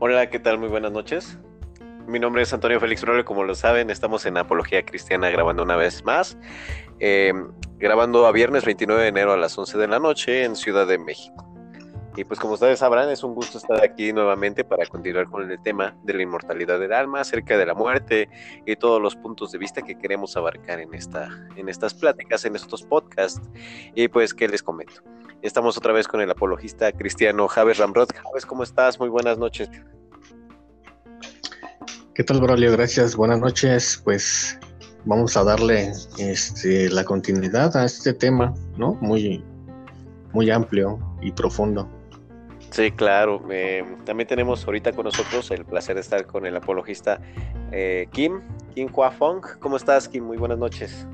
Hola, ¿qué tal? Muy buenas noches. Mi nombre es Antonio Félix Roble, como lo saben, estamos en Apología Cristiana grabando una vez más, eh, grabando a viernes 29 de enero a las 11 de la noche en Ciudad de México. Y pues como ustedes sabrán, es un gusto estar aquí nuevamente para continuar con el tema de la inmortalidad del alma, acerca de la muerte y todos los puntos de vista que queremos abarcar en, esta, en estas pláticas, en estos podcasts. Y pues, ¿qué les comento? Estamos otra vez con el apologista cristiano Javes Ramrod. Javes, ¿cómo estás? Muy buenas noches. ¿Qué tal, Braulio? Gracias. Buenas noches. Pues vamos a darle este, la continuidad a este tema, ¿no? Muy, muy amplio y profundo. Sí, claro. Eh, también tenemos ahorita con nosotros el placer de estar con el apologista eh, Kim, Kim Hua Fong. ¿Cómo estás, Kim? Muy buenas noches.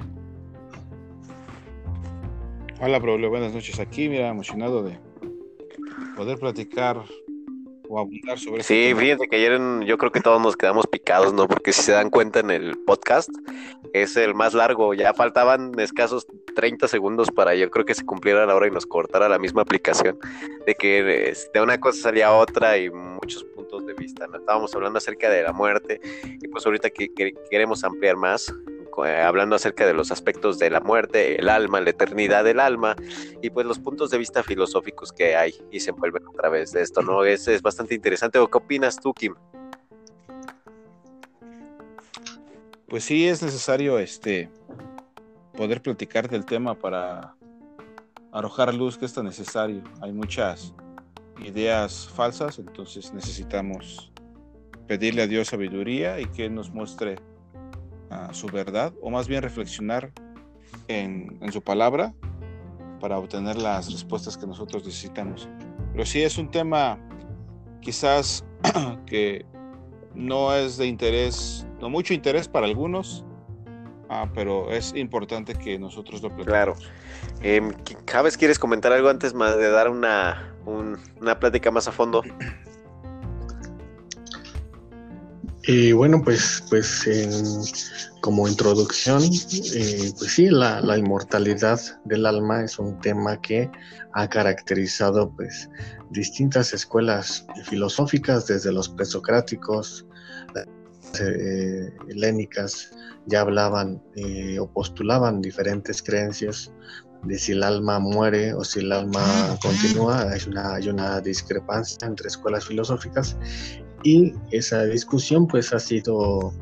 Hola, Braulio. Buenas noches. Aquí, mira, emocionado de poder platicar o abundar sobre Sí, este fíjense que ayer yo creo que todos nos quedamos picados, ¿no? Porque si se dan cuenta en el podcast, es el más largo. Ya faltaban escasos 30 segundos para yo creo que se cumpliera la hora y nos cortara la misma aplicación. De que de una cosa salía otra y muchos puntos de vista. ¿no? Estábamos hablando acerca de la muerte y pues ahorita que queremos ampliar más hablando acerca de los aspectos de la muerte, el alma, la eternidad del alma y pues los puntos de vista filosóficos que hay y se envuelven a través de esto, ¿no? Es, es bastante interesante. ¿O qué opinas tú, Kim? Pues sí, es necesario este poder platicar del tema para arrojar luz que es tan necesario. Hay muchas ideas falsas, entonces necesitamos pedirle a Dios sabiduría y que nos muestre su verdad, o más bien reflexionar en, su palabra para obtener las respuestas que nosotros necesitamos. Pero sí es un tema quizás que no es de interés, no mucho interés para algunos, ah, pero es importante que nosotros lo planteemos. Claro. Eh, ¿quieres comentar algo antes de dar una, una plática más a fondo? Y bueno, pues, pues como introducción, eh, pues sí, la, inmortalidad del alma es un tema que ha caracterizado pues distintas escuelas filosóficas, desde los presocráticos, eh, helénicas, ya hablaban eh, o postulaban diferentes creencias de si el alma muere o si el alma continúa. Hay una, hay una discrepancia entre escuelas filosóficas y esa discusión pues ha sido,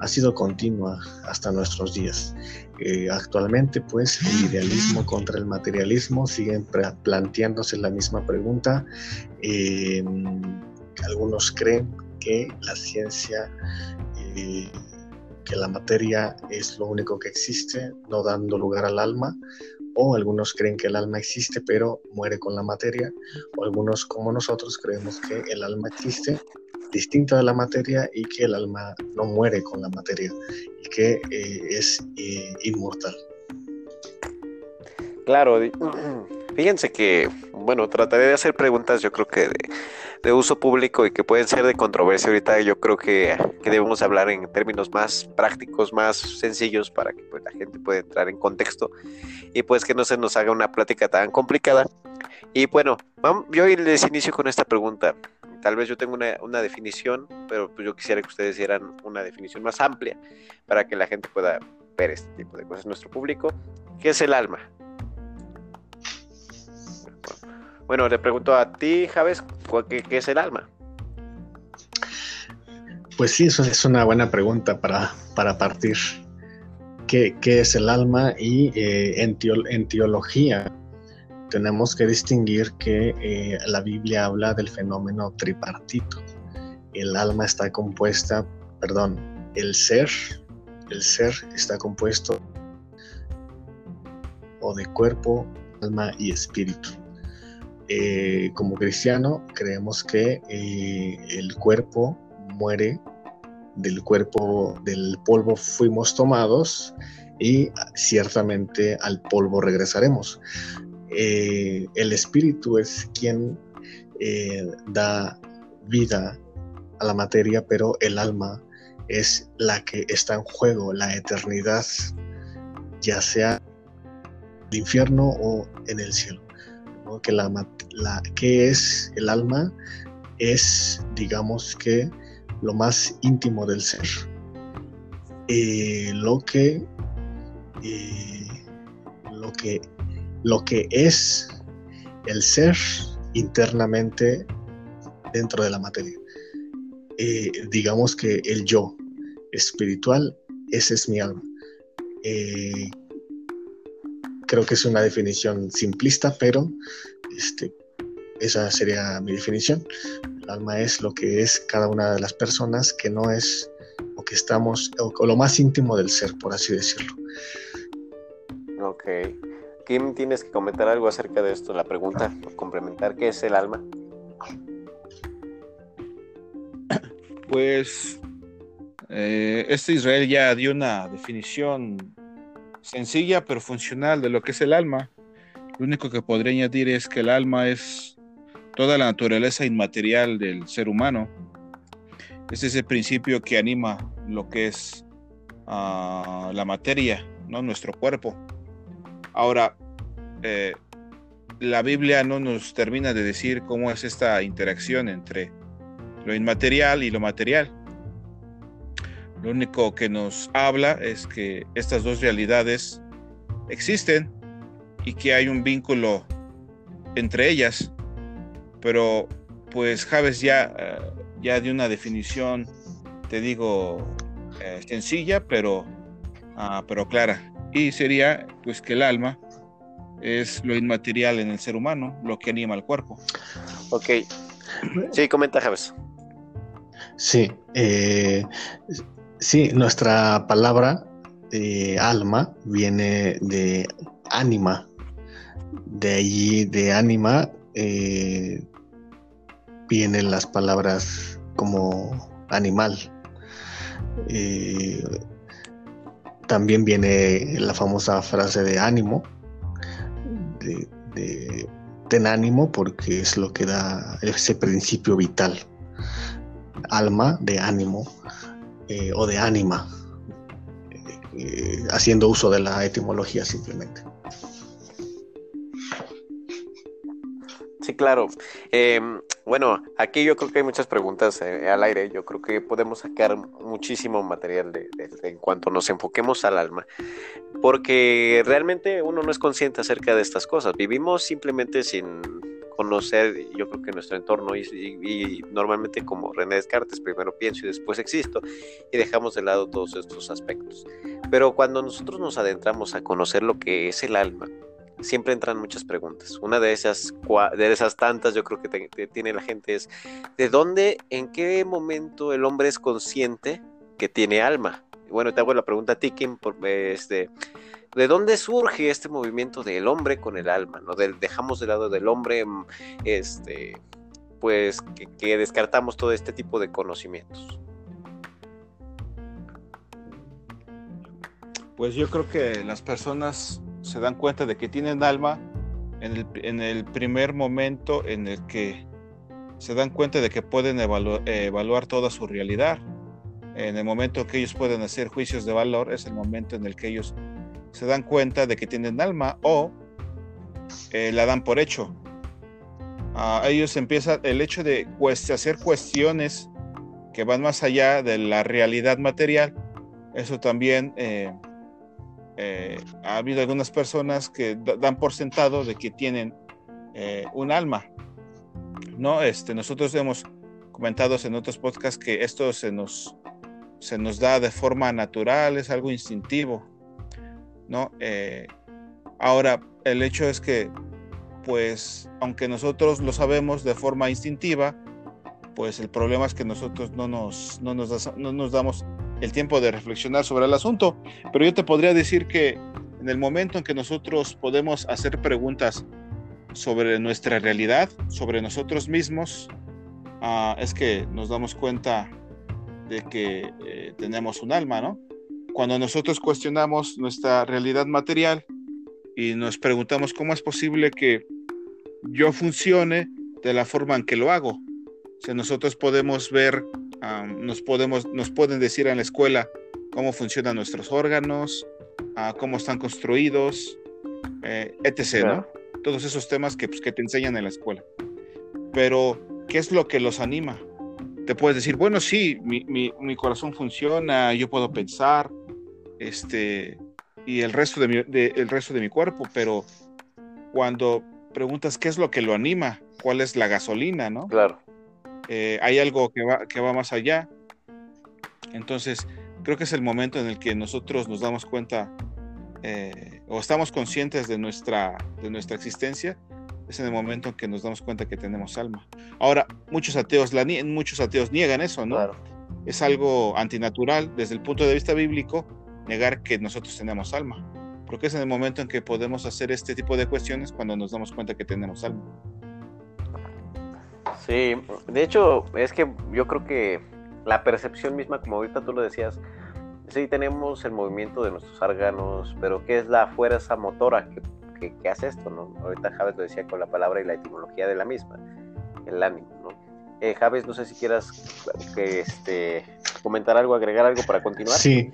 ha sido continua hasta nuestros días. Eh, actualmente pues el idealismo contra el materialismo siguen planteándose la misma pregunta. Eh, algunos creen que la ciencia, eh, que la materia es lo único que existe, no dando lugar al alma, o algunos creen que el alma existe pero muere con la materia, o algunos como nosotros creemos que el alma existe distinta de la materia y que el alma no muere con la materia y que eh, es eh, inmortal. Claro, fíjense que, bueno, trataré de hacer preguntas yo creo que de, uso público y que pueden ser de controversia ahorita, yo creo que, debemos hablar en términos más prácticos, más sencillos para que pues, la gente pueda entrar en contexto y pues que no se nos haga una plática tan complicada. Y bueno, yo les inicio con esta pregunta. Tal vez yo tengo una, definición, pero pues yo quisiera que ustedes dieran una definición más amplia para que la gente pueda ver este tipo de cosas. Nuestro público, ¿qué es el alma? Bueno, le pregunto a ti, Javes, ¿qué, qué es el alma? Pues sí, eso es una buena pregunta para, para partir. ¿Qué, ¿Qué, es el alma? Y eh, en, en teología tenemos que distinguir que eh, la Biblia habla del fenómeno tripartito. El alma está compuesta, perdón, el ser, el ser está compuesto o de cuerpo, alma y espíritu. Eh, como cristiano creemos que eh, el cuerpo muere, del cuerpo, del polvo fuimos tomados y ciertamente al polvo regresaremos. Eh, el espíritu es quien eh, da vida a la materia, pero el alma es la que está en juego, la eternidad, ya sea en el infierno o en el cielo. Que, la, que es el alma? es, digamos que, lo más íntimo del ser. Eh, lo que lo que lo que es el ser internamente dentro de la materia. Eh, digamos que el yo espiritual, ese es mi alma. creo que es una definición simplista, pero este, esa sería mi definición. El alma es lo que es cada una de las personas, que no es lo que estamos, o, lo más íntimo del ser, por así decirlo. Ok. Kim, tienes que comentar algo acerca de esto, la pregunta, complementar, ¿qué es el alma? Pues eh, este Israel ya dio una definición sencilla pero funcional de lo que es el alma. Lo único que podría añadir es que el alma es toda la naturaleza inmaterial del ser humano. Es ese principio que anima lo que es ah, la materia, ¿no? nuestro cuerpo. Ahora, eh, la Biblia no nos termina de decir cómo es esta interacción entre lo inmaterial y lo material. Lo único que nos habla es que estas dos realidades existen y que hay un vínculo entre ellas pero pues Javes ya, eh, ya dio una definición, te digo, eh, sencilla, pero, ah, pero clara. Y sería pues que el alma es lo inmaterial en el ser humano, lo que anima al cuerpo. Ok. Sí, comenta Javes. Sí, eh, sí, nuestra palabra alma viene de ánima. De allí, de ánima, vienen las palabras como animal. Eh, también viene la famosa frase de ánimo, de, ten ánimo porque es lo que da ese principio vital. Alma de ánimo eh, o de ánima, eh, haciendo uso de la etimología simplemente. Sí, claro. Em, bueno, aquí yo creo que hay muchas preguntas eh, al aire. Yo creo que podemos sacar muchísimo material de, en cuanto nos enfoquemos al alma, porque realmente uno no es consciente acerca de estas cosas. Vivimos simplemente sin conocer, yo creo que nuestro entorno y, normalmente como René Descartes, primero pienso y después existo y dejamos de lado todos estos aspectos. Pero cuando nosotros nos adentramos a conocer lo que es el alma, siempre entran muchas preguntas. Una de esas, de esas tantas yo creo que, tiene la gente es, ¿de dónde, en qué momento el hombre es consciente que tiene alma? Bueno, te hago la pregunta a ti, Kim, por, este, ¿de dónde surge este movimiento del hombre con el alma? ¿no? dejamos de lado del hombre, este, pues, que, que descartamos todo este tipo de conocimientos. Pues yo creo que las personas se dan cuenta de que tienen alma en el, primer momento en el que se dan cuenta de que pueden evaluar toda su realidad. En el momento que ellos pueden hacer juicios de valor es el momento en el que ellos se dan cuenta de que tienen alma o eh, la dan por hecho. A ellos empieza el hecho de hacer cuestiones que van más allá de la realidad material. Eso también eh, eh, ha habido algunas personas que dan por sentado de que tienen eh, un alma. No, este, nosotros hemos comentado en otros podcasts que esto se nos, se nos da de forma natural, es algo instintivo. ¿no? Eh, ahora, el hecho es que, pues, aunque nosotros lo sabemos de forma instintiva, pues el problema es que nosotros no nos, no nos, no nos damos el tiempo de reflexionar sobre el asunto, pero yo te podría decir que en el momento en que nosotros podemos hacer preguntas sobre nuestra realidad, sobre nosotros mismos, ah, es que nos damos cuenta de que eh, tenemos un alma, ¿no? Cuando nosotros cuestionamos nuestra realidad material y nos preguntamos cómo es posible que yo funcione de la forma en que lo hago. O sea, nosotros podemos ver nos, podemos, nos pueden decir en la escuela cómo funcionan nuestros órganos, cómo están construidos, eh, etc. Todos esos temas que, pues, que te enseñan en la escuela. Pero ¿qué es lo que los anima? Te puedes decir, bueno, sí, mi, mi, corazón funciona, yo puedo pensar, este, y el resto de, mi, el resto de mi cuerpo, pero cuando preguntas qué es lo que lo anima, cuál es la gasolina, ¿no? Claro. Eh, hay algo que va, que va más allá. Entonces, creo que es el momento en el que nosotros nos damos cuenta eh, o estamos conscientes de nuestra, de nuestra existencia, es en el momento en que nos damos cuenta que tenemos alma. Ahora, muchos ateos, la, muchos ateos niegan eso, ¿no? Claro. Es algo antinatural desde el punto de vista bíblico negar que nosotros tenemos alma. Creo que es en el momento en que podemos hacer este tipo de cuestiones cuando nos damos cuenta que tenemos alma. Sí, de hecho, es que yo creo que la percepción misma, como ahorita tú lo decías, sí tenemos el movimiento de nuestros órganos, pero ¿qué es la fuerza motora que, que, hace esto? ¿no? Ahorita Javes lo decía con la palabra y la etimología de la misma, el ánimo. ¿no? Eh, Javes, no sé si quieras que, este, comentar algo, agregar algo para continuar. Sí,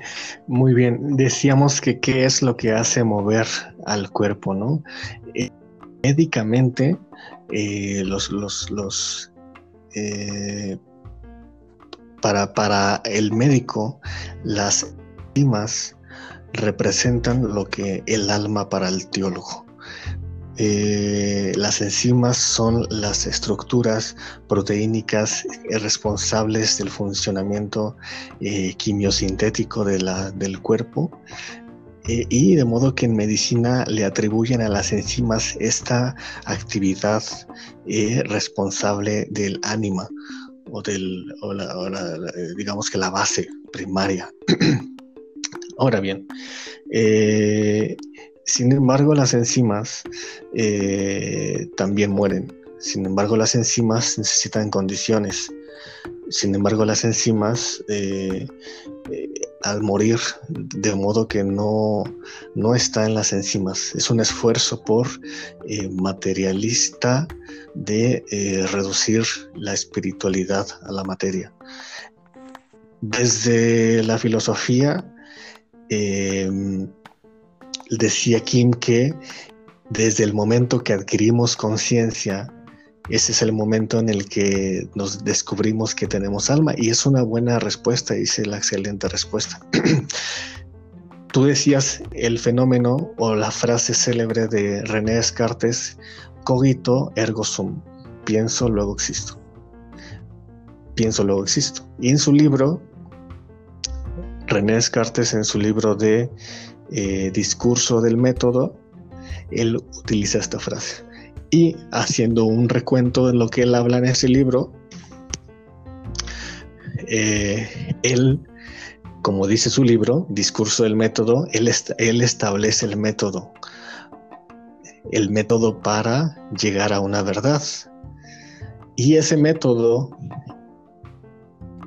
muy bien. Decíamos que qué es lo que hace mover al cuerpo, ¿no? Eh, médicamente, eh, los, los, los para, para el médico, las enzimas representan lo que el alma para el teólogo. Eh, las enzimas son las estructuras proteínicas responsables del funcionamiento eh, quimiosintético de la, del cuerpo eh, y de modo que en medicina le atribuyen a las enzimas esta actividad responsable del ánima o, del, digamos que la base primaria. Ahora bien, eh, sin embargo las enzimas eh, también mueren. Sin embargo las enzimas necesitan condiciones. Sin embargo las enzimas eh, al morir de modo que no, no está en las enzimas. Es un esfuerzo por materialista de eh, reducir la espiritualidad a la materia. Desde la filosofía, em, decía Kim que desde el momento que adquirimos conciencia, ese es el momento en el que nos descubrimos que tenemos alma y es una buena respuesta, dice la excelente respuesta. Tú decías el fenómeno o la frase célebre de René Descartes, cogito ergo sum, pienso luego existo. Pienso luego existo. Y en su libro, René Descartes, en su libro de eh, Discurso del Método, él utiliza esta frase. Y haciendo un recuento de lo que él habla en ese libro, eh, él, como dice su libro, Discurso del Método, él, él establece el método el método para llegar a una verdad. Y ese método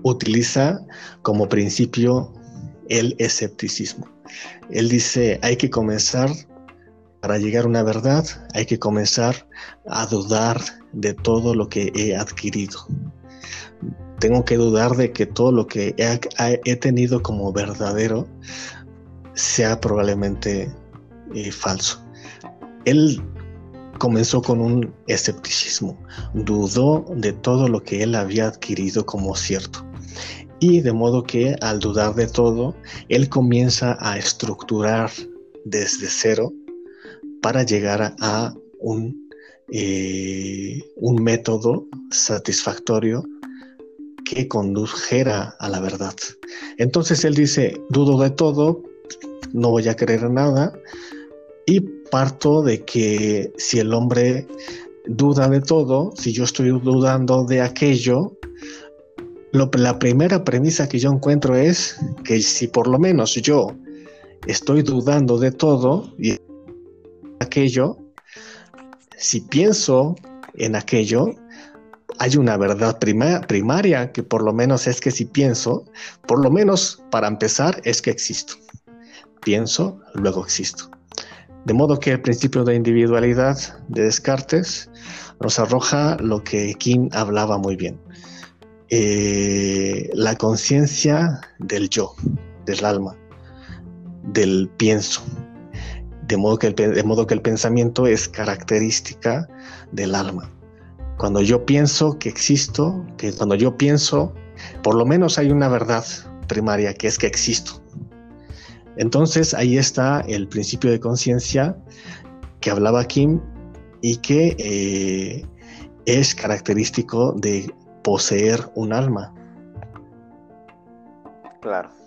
utiliza como principio el escepticismo. Él dice, hay que comenzar, para llegar a una verdad, hay que comenzar a dudar de todo lo que he adquirido. Tengo que dudar de que todo lo que he, tenido como verdadero sea probablemente eh, falso. Él comenzó con un escepticismo, dudó de todo lo que él había adquirido como cierto. Y de modo que al dudar de todo, él comienza a estructurar desde cero para llegar a un, eh, un método satisfactorio que condujera a la verdad. Entonces él dice, dudo de todo, no voy a creer nada, y parto de que si el hombre duda de todo, si yo estoy dudando de aquello, la primera premisa que yo encuentro es que si por lo menos yo estoy dudando de todo y aquello, si pienso en aquello, hay una verdad primaria que por lo menos es que si pienso, por lo menos para empezar es que existo. Pienso, luego existo. De modo que el principio de individualidad de Descartes nos arroja lo que Kim hablaba muy bien. Eh, la conciencia del yo, del alma, del pienso. De modo, que el, de modo que el pensamiento es característica del alma. cuando yo pienso que existo, que cuando yo pienso, por lo menos hay una verdad primaria, que es que existo. Entonces ahí está el principio de conciencia que hablaba Kim y que eh, es característico de poseer un alma. Claro.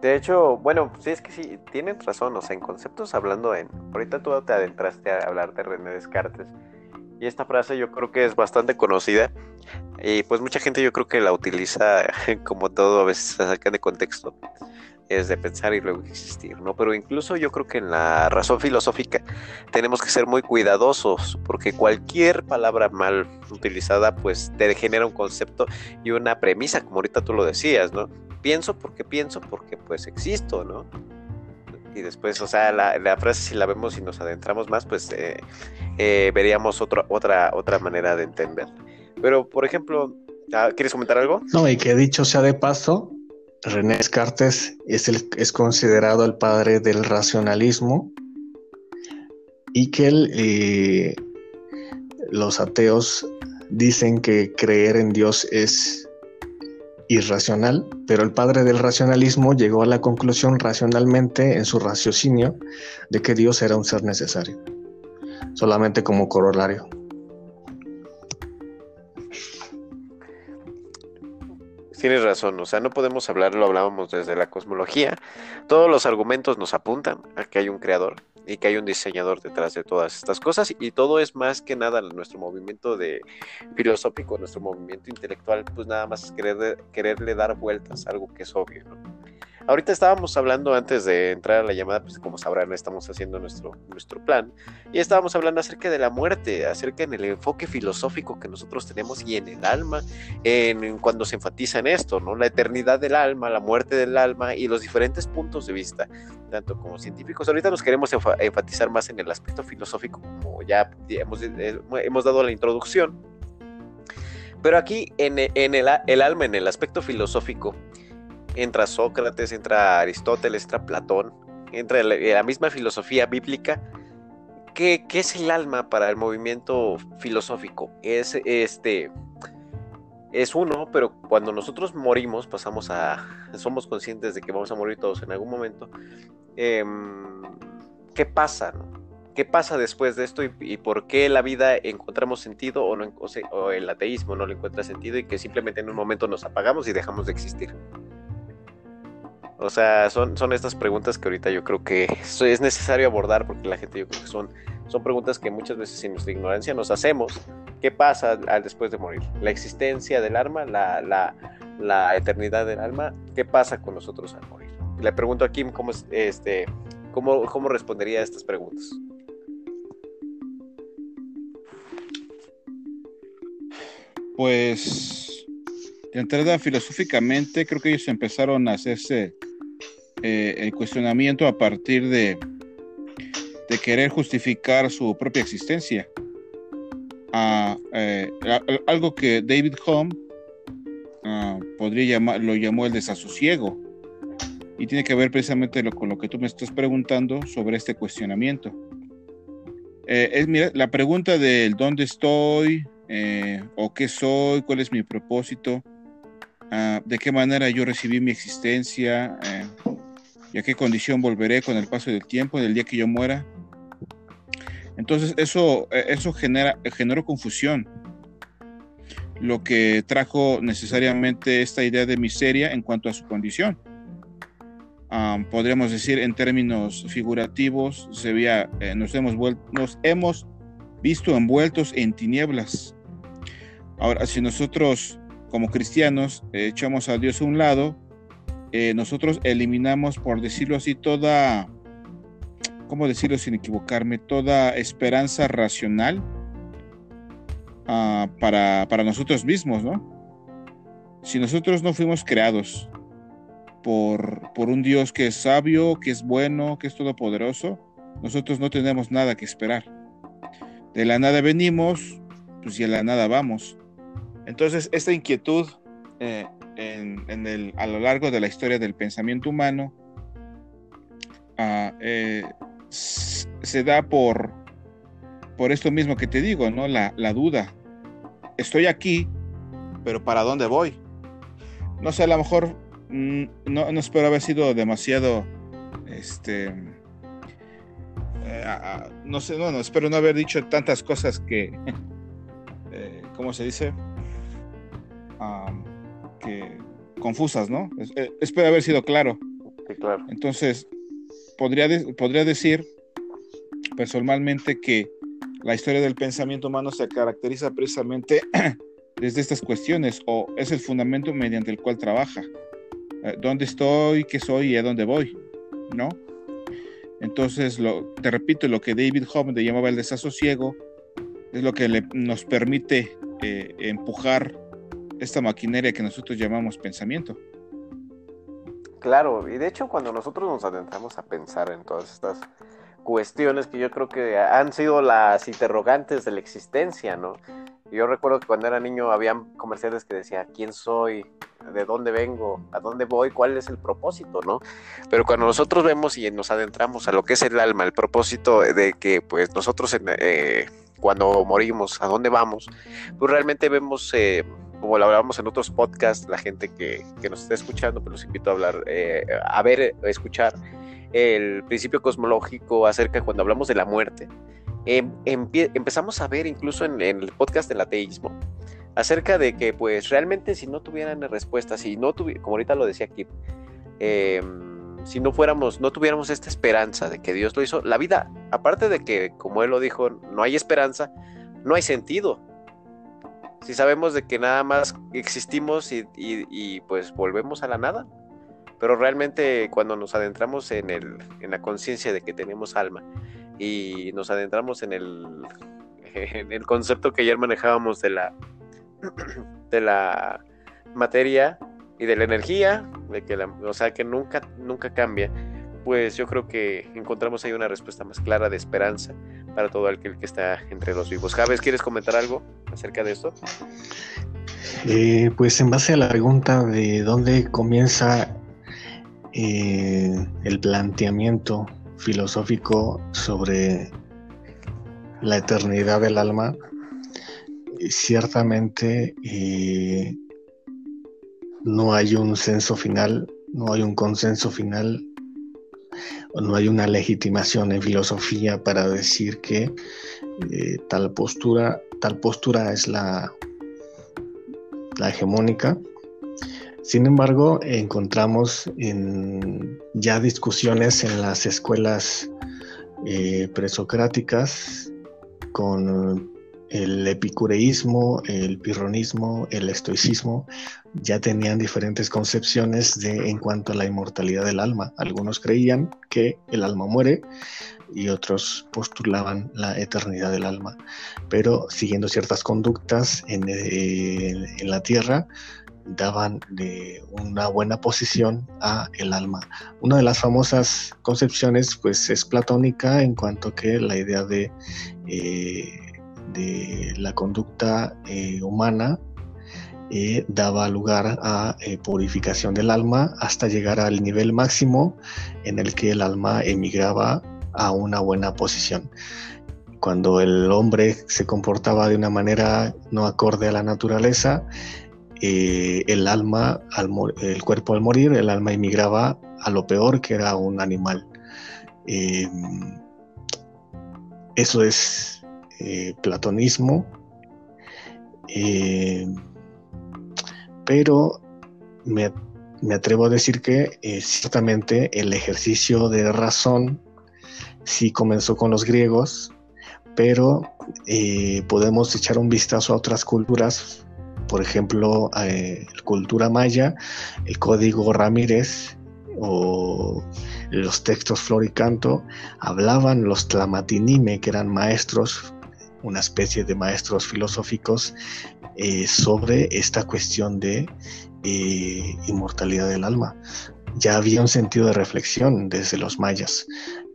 De hecho, bueno, sí es que sí, tienen razón, o sea, en conceptos hablando en... Ahorita tú te adentraste a hablar de René Descartes y esta frase yo creo que es bastante conocida y pues mucha gente yo creo que la utiliza como todo, a veces se saca de contexto, es de pensar y luego existir, ¿no? Pero incluso yo creo que en la razón filosófica tenemos que ser muy cuidadosos porque cualquier palabra mal utilizada pues te genera un concepto y una premisa, como ahorita tú lo decías, ¿no? Pienso porque pienso porque pues existo, ¿no? y después, o sea, la, frase si la vemos y nos adentramos más, pues eh, eh, veríamos otra, otra, otra manera de entender. Pero, por ejemplo, ah, ¿quieres comentar algo? No, y que dicho sea de paso, René Descartes es, el, es considerado el padre del racionalismo y que eh, los ateos dicen que creer en Dios es irracional, pero el padre del racionalismo llegó a la conclusión racionalmente en su raciocinio de que Dios era un ser necesario, solamente como corolario. Tienes razón, o sea, no podemos hablar, lo hablábamos desde la cosmología. Todos los argumentos nos apuntan a que hay un creador, y que hay un diseñador detrás de todas estas cosas y todo es más que nada nuestro movimiento de filosófico, nuestro movimiento intelectual, pues nada más es querer, quererle dar vueltas algo que es obvio, ¿no? Ahorita estábamos hablando antes de entrar a la llamada, pues como sabrán, estamos haciendo nuestro, nuestro plan y estábamos hablando acerca de la muerte, acerca en el enfoque filosófico que nosotros tenemos y en el alma, en, cuando se enfatiza en esto, ¿no? La eternidad del alma, la muerte del alma y los diferentes puntos de vista, tanto como científicos. Ahorita nos queremos enfatizar más en el aspecto filosófico, como ya hemos, eh, hemos dado la introducción. Pero aquí en, en el, el alma, en el aspecto filosófico, entra Sócrates, entra Aristóteles, entra Platón, entra la, misma filosofía bíblica. ¿Qué, es el alma para el movimiento filosófico? Es este es uno, pero cuando nosotros morimos, pasamos a. somos conscientes de que vamos a morir todos en algún momento. Em, ¿Qué pasa? ¿Qué pasa después de esto y, por qué la vida encontramos sentido o, no, o el ateísmo no le encuentra sentido y que simplemente en un momento nos apagamos y dejamos de existir? O sea, son, son estas preguntas que ahorita yo creo que es necesario abordar porque la gente yo creo que son, son preguntas que muchas veces sin nuestra ignorancia nos hacemos. ¿Qué pasa al después de morir? La existencia del alma, la, la, la eternidad del alma, ¿qué pasa con nosotros al morir? Le pregunto a Kim cómo, este, cómo, cómo respondería a estas preguntas. Pues entrada filosóficamente creo que ellos empezaron a hacerse eh, el cuestionamiento a partir de, de querer justificar su propia existencia. Eh, algo que David Hume ah, podría llamar, lo llamó el desasosiego. Y tiene que ver precisamente con lo que tú me estás preguntando sobre este cuestionamiento. Eh, es, mira, la pregunta del dónde estoy, o qué soy, cuál es mi propósito, ah, de qué manera yo recibí mi existencia, y a qué condición volveré con el paso del tiempo, del día que yo muera. Entonces eso, eh, eso genera, generó confusión, lo que trajo necesariamente esta idea de miseria en cuanto a su condición. podríamos decir en términos figurativos, se veía, eh, nos, hemos nos hemos visto envueltos en tinieblas. Ahora, si nosotros como cristianos eh, echamos a Dios a un lado, eh, nosotros eliminamos, por decirlo así, toda, ¿cómo decirlo sin equivocarme? Toda esperanza racional ah, para, para nosotros mismos, ¿no? Si nosotros no fuimos creados por, por un Dios que es sabio, que es bueno, que es todopoderoso, nosotros no tenemos nada que esperar. De la nada venimos, pues y a la nada vamos. Entonces, esta inquietud eh, en, el, a lo largo de la historia del pensamiento humano ah, eh, se da por, por esto mismo que te digo, ¿no? La, la duda. Estoy aquí, pero ¿para dónde voy? No sé, a lo mejor mm, no, no espero haber sido demasiado, este, eh, no sé, no, espero no haber dicho tantas cosas que, eh, ¿cómo se dice? Que confusas, ¿no? Eh, espero haber sido claro. Sí, claro. Entonces, podría, podría decir personalmente que la historia del pensamiento humano se caracteriza precisamente desde estas cuestiones o es el fundamento mediante el cual trabaja. ¿Dónde estoy? ¿Qué soy? ¿Y a dónde voy? ¿No? Entonces, lo, te repito, lo que David Hume llamaba el desasosiego es lo que nos permite eh, empujar esta maquinaria que nosotros llamamos pensamiento. Claro, y de hecho cuando nosotros nos adentramos a pensar en todas estas cuestiones que yo creo que han sido las interrogantes de la existencia, ¿no? Yo recuerdo que cuando era niño habían comerciales que decía quién soy, de dónde vengo, a dónde voy, cuál es el propósito, ¿no? Pero cuando nosotros vemos y nos adentramos a lo que es el alma, el propósito de que pues nosotros eh, cuando morimos, a dónde vamos, pues realmente vemos, eh, como lo hablábamos en otros podcasts, la gente que, nos está escuchando, pues los invito a hablar, eh, a ver, a escuchar el principio cosmológico acerca cuando hablamos de la muerte. Em, empezamos a ver incluso en, el podcast del ateísmo, acerca de que pues realmente si no tuvieran respuestas, si no tuvieran, como ahorita lo decía Kip, em, si no fuéramos, no tuviéramos esta esperanza de que Dios lo hizo, la vida, aparte de que, como él lo dijo, no hay esperanza, no hay sentido. Si sabemos de que nada más existimos y, pues volvemos a la nada, pero realmente cuando nos adentramos en, el, en la conciencia de que tenemos alma y nos adentramos en el, en el concepto que ayer manejábamos de la de la materia y de la energía, de que la, o sea, que nunca, nunca cambia, pues yo creo que encontramos ahí una respuesta más clara de esperanza para todo aquel que está entre los vivos. Javes, ¿quieres comentar algo acerca de esto? Eh, pues en base a la pregunta de dónde comienza eh, el planteamiento filosófico sobre la eternidad del alma, ciertamente eh, no hay un censo final, no hay un consenso final, no hay una legitimación en filosofía para decir que eh, tal postura, tal postura es la, la hegemónica. Sin embargo, encontramos en ya discusiones en las escuelas eh, presocráticas con el epicureísmo, el pirronismo, el estoicismo ya tenían diferentes concepciones de, en cuanto a la inmortalidad del alma. Algunos creían que el alma muere y otros postulaban la eternidad del alma, pero siguiendo ciertas conductas en, eh, la tierra daban una buena posición a el alma. Una de las famosas concepciones pues es platónica en cuanto que la idea de eh, de la conducta eh, humana eh, daba lugar a eh, purificación del alma hasta llegar al nivel máximo en el que el alma emigraba a una buena posición. Cuando el hombre se comportaba de una manera no acorde a la naturaleza, el alma, al el cuerpo al morir, el alma emigraba a lo peor que era un animal. eso es eh, platonismo, eh, pero me, atrevo a decir que eh, ciertamente el ejercicio de razón sí comenzó con los griegos, pero podemos echar un vistazo a otras culturas, por ejemplo, la cultura maya, el código Ramírez o los textos flor y canto, hablaban los tlamatinime, que eran maestros una especie de maestros filosóficos eh, sobre esta cuestión de eh, inmortalidad del alma. Ya había un sentido de reflexión desde los mayas,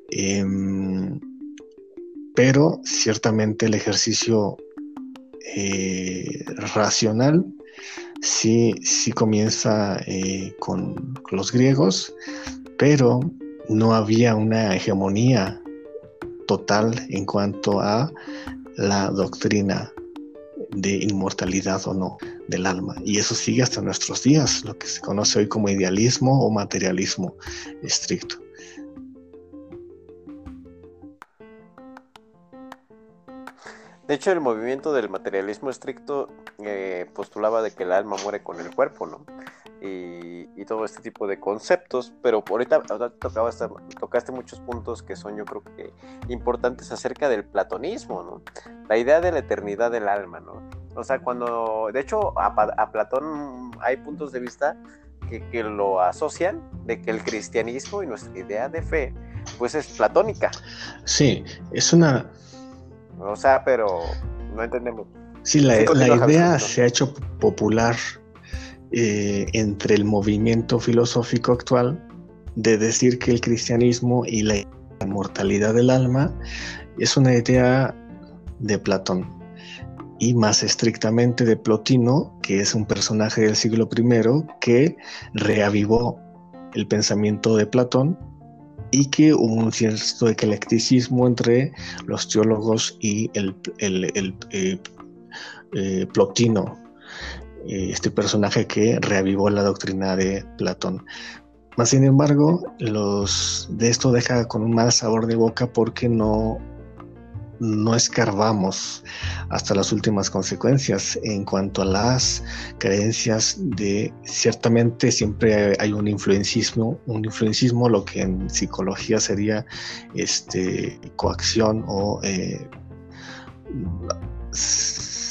em, pero ciertamente el ejercicio eh, racional sí, sí comienza con los griegos, pero no había una hegemonía total en cuanto a la doctrina de inmortalidad o no del alma. Y eso sigue hasta nuestros días, lo que se conoce hoy como idealismo o materialismo estricto. De hecho, el movimiento del materialismo estricto eh, postulaba de que el alma muere con el cuerpo, ¿no? Y, todo este tipo de conceptos, pero ahorita, tocaste muchos puntos que son yo creo que importantes acerca del platonismo, ¿no? La idea de la eternidad del alma, ¿no? O sea, cuando, de hecho, a, Platón hay puntos de vista que, que, lo asocian de que el cristianismo y nuestra idea de fe, pues es platónica. Sí, es una, o sea, pero no entendemos. Sí, la, idea se ha hecho popular eh, entre el movimiento filosófico actual de decir que el cristianismo y la inmortalidad del alma es una idea de Platón y más estrictamente de Plotino, que es un personaje del siglo I que reavivó el pensamiento de Platón y que hubo un cierto eclecticismo entre los teólogos y el, eh, eh, Plotino, este personaje que reavivó la doctrina de Platón. Más sin embargo, los, de esto deja con un mal sabor de boca porque no no escarbamos hasta las últimas consecuencias en cuanto a las creencias de ciertamente siempre hay un influencismo, un influencismo, lo que en psicología sería este coacción o eh,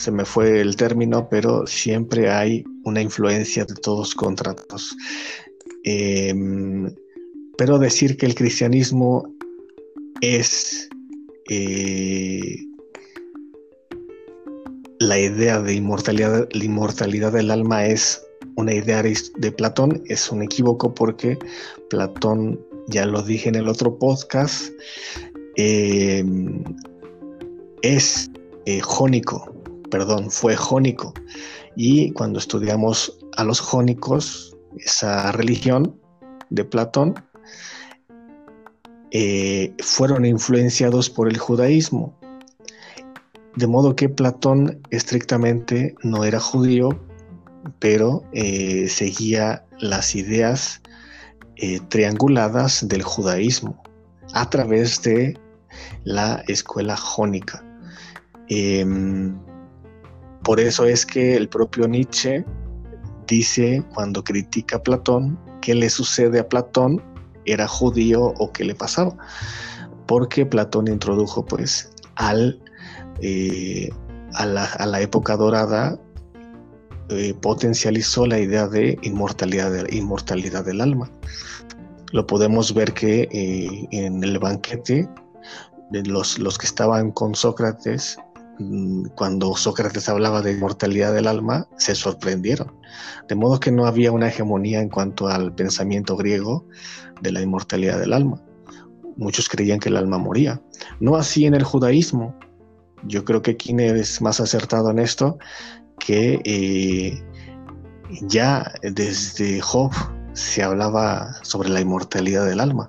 se me fue el término, pero siempre hay una influencia de todos contra todos. Em, pero decir que el cristianismo es eh, la idea de inmortalidad, la inmortalidad del alma es una idea de Platón, es un equívoco porque Platón, ya lo dije en el otro podcast, eh, es eh, jónico, perdón, fue jónico. Y cuando estudiamos a los jónicos, esa religión de Platón, eh, fueron influenciados por el judaísmo. De modo que Platón estrictamente no era judío, pero eh, seguía las ideas eh, trianguladas del judaísmo a través de la escuela jónica. Em, por eso es que el propio Nietzsche dice cuando critica a Platón, ¿qué le sucede a Platón? era judío o qué le pasaba. Porque Platón introdujo pues al, eh, a, la, época dorada, eh, potencializó la idea de inmortalidad, inmortalidad del alma. Lo podemos ver que eh, en el banquete, de los, los que estaban con Sócrates, cuando Sócrates hablaba de inmortalidad del alma, se sorprendieron. De modo que no había una hegemonía en cuanto al pensamiento griego de la inmortalidad del alma. Muchos creían que el alma moría. No así en el judaísmo. Yo creo que quien es más acertado en esto, que eh, ya desde Job se hablaba sobre la inmortalidad del alma.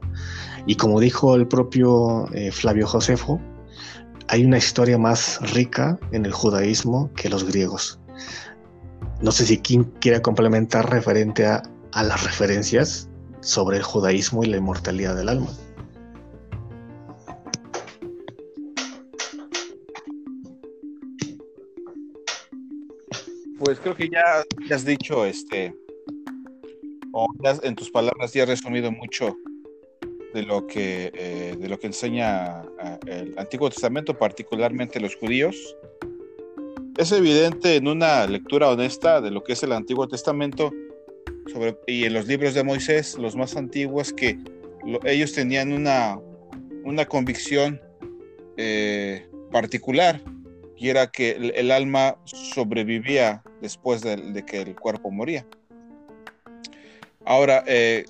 Y como dijo el propio eh, Flavio Josefo, hay una historia más rica en el judaísmo que los griegos. No sé si quien quiera complementar referente a, las referencias sobre el judaísmo y la inmortalidad del alma. Pues creo que ya, has dicho, este, o en tus palabras ya has resumido mucho de lo que, eh, de lo que enseña eh, el Antiguo Testamento, particularmente los judíos. Es evidente en una lectura honesta de lo que es el Antiguo Testamento y en los libros de Moisés, los más antiguos, que ellos tenían una, una convicción eh, particular, y era que el, alma sobrevivía después de, que el cuerpo moría. Ahora, eh,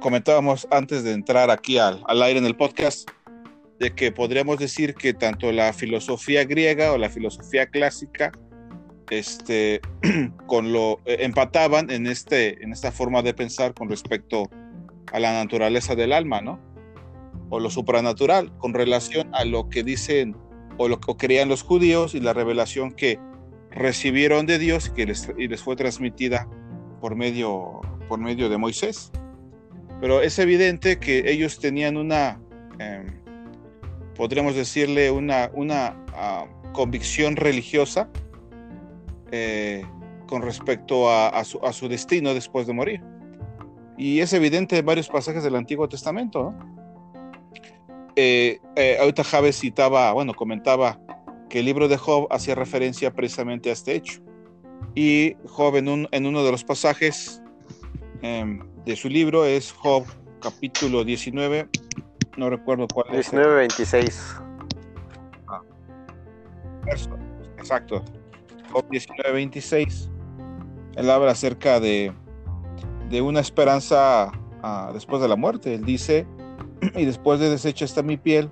comentábamos antes de entrar aquí al, al aire en el podcast, de que podríamos decir que tanto la filosofía griega o la filosofía clásica este, con lo eh, empataban en, este, en esta forma de pensar con respecto a la naturaleza del alma, ¿no? O lo supranatural, con relación a lo que dicen o lo que creían los judíos y la revelación que recibieron de Dios que les, y les fue transmitida por medio, por medio de Moisés. Pero es evidente que ellos tenían una, podríamos decirle, una, una ah, convicción religiosa eh, con respecto a, su, destino después de morir. Y es evidente en varios pasajes del Antiguo Testamento. ¿no? Eh, eh, ahorita Javes citaba, bueno, comentaba que el libro de Job hacía referencia precisamente a este hecho. Y Job en, en uno de los pasajes em, de su libro es Job capítulo 19, no recuerdo cuál 19, 26. Ah, exacto. Job 19, 26. Él habla acerca de, de una esperanza ah, después de la muerte. Él dice, y después de deshecha está mi piel,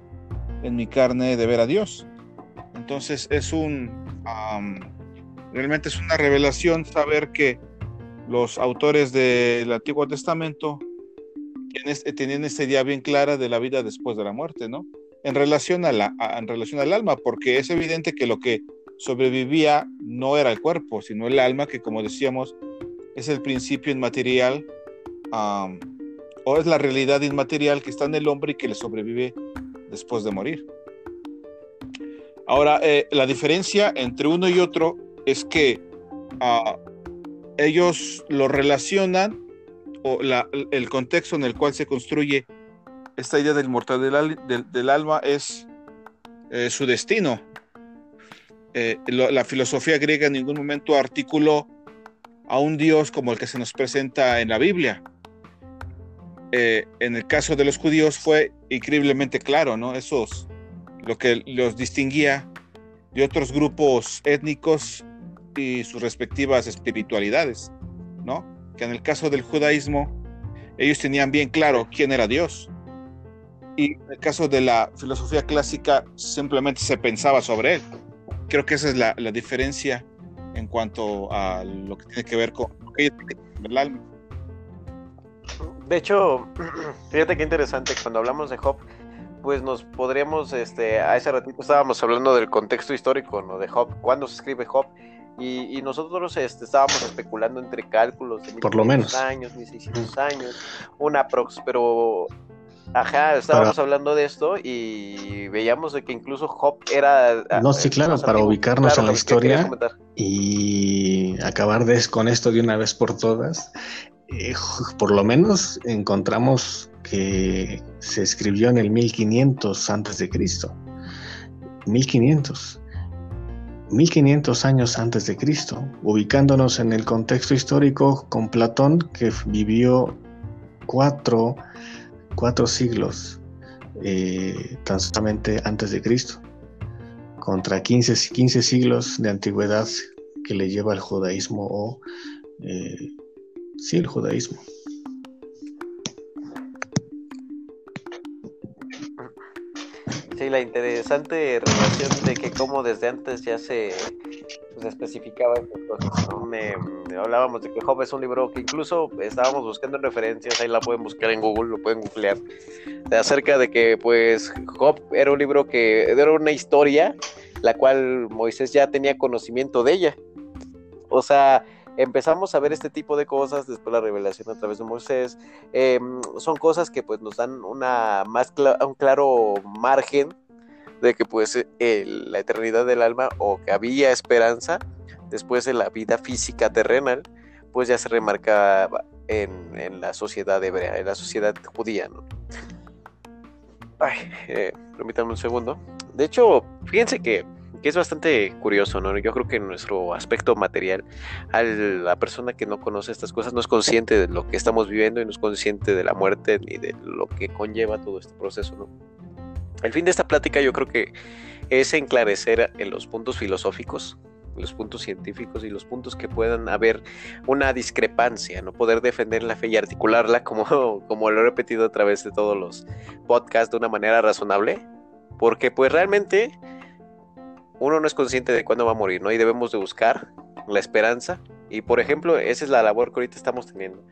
en mi carne de ver a Dios. Entonces es un, realmente es una revelación saber que los autores del Antiguo Testamento tenían esta idea bien clara de la vida después de la muerte, ¿no? En relación, a la, en relación al alma, porque es evidente que lo que sobrevivía no era el cuerpo, sino el alma, que como decíamos, es el principio inmaterial o es la realidad inmaterial que está en el hombre y que le sobrevive después de morir. Ahora, eh, la diferencia entre uno y otro es que ah, ellos lo relacionan, o el contexto en el cual se construye esta idea del mortal del, alma es eh, su destino. Eh, la filosofía griega en ningún momento articuló a un Dios como el que se nos presenta en la Biblia. Eh, en el caso de los judíos fue increíblemente claro, ¿no? Esos, lo que los distinguía de otros grupos étnicos y sus respectivas espiritualidades, ¿no? Que en el caso del judaísmo, ellos tenían bien claro quién era Dios. Y en el caso de la filosofía clásica, simplemente se pensaba sobre él. Creo que esa es la, la diferencia en cuanto a lo que tiene que ver con el alma. De hecho, fíjate qué interesante, cuando hablamos de Job, pues nos podríamos, este, a ese ratito estábamos hablando del contexto histórico, ¿no? De Job, cuándo se escribe Job, y, nosotros este, estábamos especulando entre cálculos de Por lo menos. años, 1600 años, una prox, pero Ajá, estábamos hablando de esto y veíamos de que incluso Job era... No, sí, claro, para ubicarnos en la historia y acabar de, con esto de una vez por todas. Eh, por lo menos encontramos que se escribió en el 1500 antes de Cristo. 1500. 1500 años antes de Cristo, ubicándonos en el contexto histórico con Platón que vivió cuatro, cuatro siglos eh, tan solamente antes de Cristo, contra 15, 15 siglos de antigüedad que le lleva el judaísmo o eh, sí, el judaísmo. La interesante relación de que como desde antes ya se pues, especificaba Me, hablábamos de que Job es un libro que incluso estábamos buscando referencias, ahí la pueden buscar en Google, lo pueden googlear, acerca de que pues Job era un libro que era una historia la cual Moisés ya tenía conocimiento de ella. O sea, empezamos a ver este tipo de cosas, después la revelación a través de Moisés, em, son cosas que pues nos dan una más un claro margen de que pues la eternidad del alma o que había esperanza después de la vida física terrenal, pues ya se remarca en, la sociedad hebrea, en la sociedad judía, ¿no? Ay, eh, permítanme un segundo. De hecho, fíjense que que es bastante curioso, ¿no? Yo creo que en nuestro aspecto material, a la persona que no conoce estas cosas no es consciente de lo que estamos viviendo y no es consciente de la muerte ni de lo que conlleva todo este proceso, ¿no? El fin de esta plática yo creo que es enclarecer en los puntos filosóficos, los puntos científicos y los puntos que puedan haber una discrepancia, no poder defender la fe y articularla como, como lo he repetido a través de todos los podcasts de una manera razonable, porque pues realmente uno no es consciente de cuándo va a morir, ¿no? Y debemos de buscar la esperanza. Y por ejemplo, esa es la labor que ahorita estamos teniendo.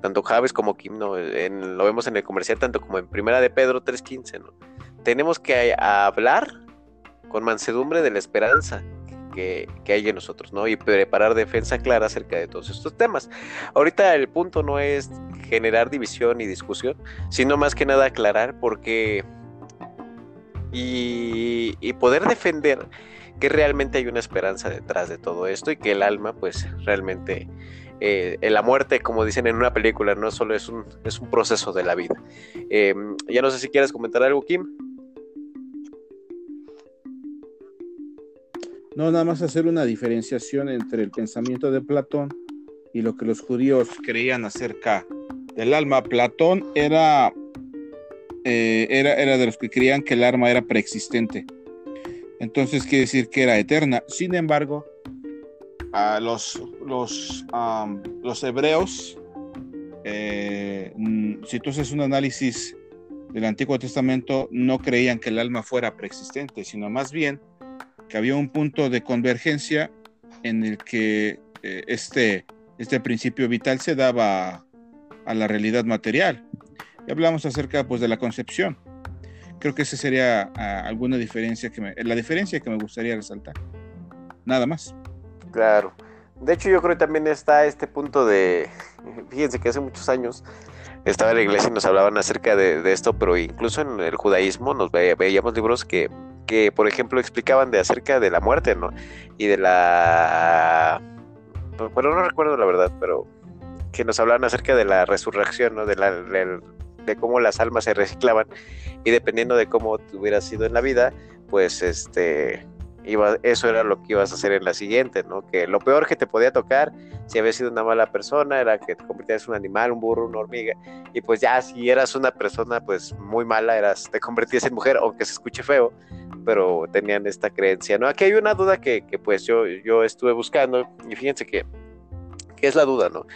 Tanto Javes como Kim, ¿no? lo vemos en el comercial, tanto como en Primera de Pedro 3.15, ¿no? Tenemos que hablar con mansedumbre de la esperanza que, hay en nosotros, ¿no? Y preparar defensa clara acerca de todos estos temas. Ahorita el punto no es generar división y discusión, sino más que nada aclarar porque y, y poder defender que realmente hay una esperanza detrás de todo esto y que el alma pues realmente eh, la muerte, como dicen en una película, no solo es un, es un proceso de la vida. Em, ya no sé si quieres comentar algo, Kim. No, nada más hacer una diferenciación entre el pensamiento de Platón y lo que los judíos creían acerca del alma. Platón era, eh, era, era de los que creían que el alma era preexistente. Entonces quiere decir que era eterna. Sin embargo, los, los, los hebreos, eh, mm, si tú haces un análisis del Antiguo Testamento, no creían que el alma fuera preexistente, sino más bien que había un punto de convergencia en el que eh, este, este principio vital se daba a, la realidad material. Y hablamos acerca pues, de la concepción. Creo que esa sería ah, alguna diferencia que me, la diferencia que me gustaría resaltar. Nada más. Claro. De hecho, yo creo que también está este punto de, fíjense que hace muchos años estaba en la iglesia y nos hablaban acerca de, esto, pero incluso en el judaísmo nos veíamos libros que, que, por ejemplo, explicaban de acerca de la muerte, ¿no? Y de la... Bueno, no recuerdo la verdad, pero que nos hablaban acerca de la resurrección, ¿no? De, la, de cómo las almas se reciclaban y dependiendo de cómo hubiera sido en la vida, pues este eso era lo que ibas a hacer en la siguiente, ¿no? Que lo peor que te podía tocar, si habías sido una mala persona, era que te convertías en un animal, un burro, una hormiga, y pues ya si eras una persona pues muy mala, eras, te convertías en mujer, aunque se escuche feo, pero tenían esta creencia, ¿no? Aquí hay una duda que, que pues yo, yo estuve buscando, y fíjense que, ¿qué es la duda, no?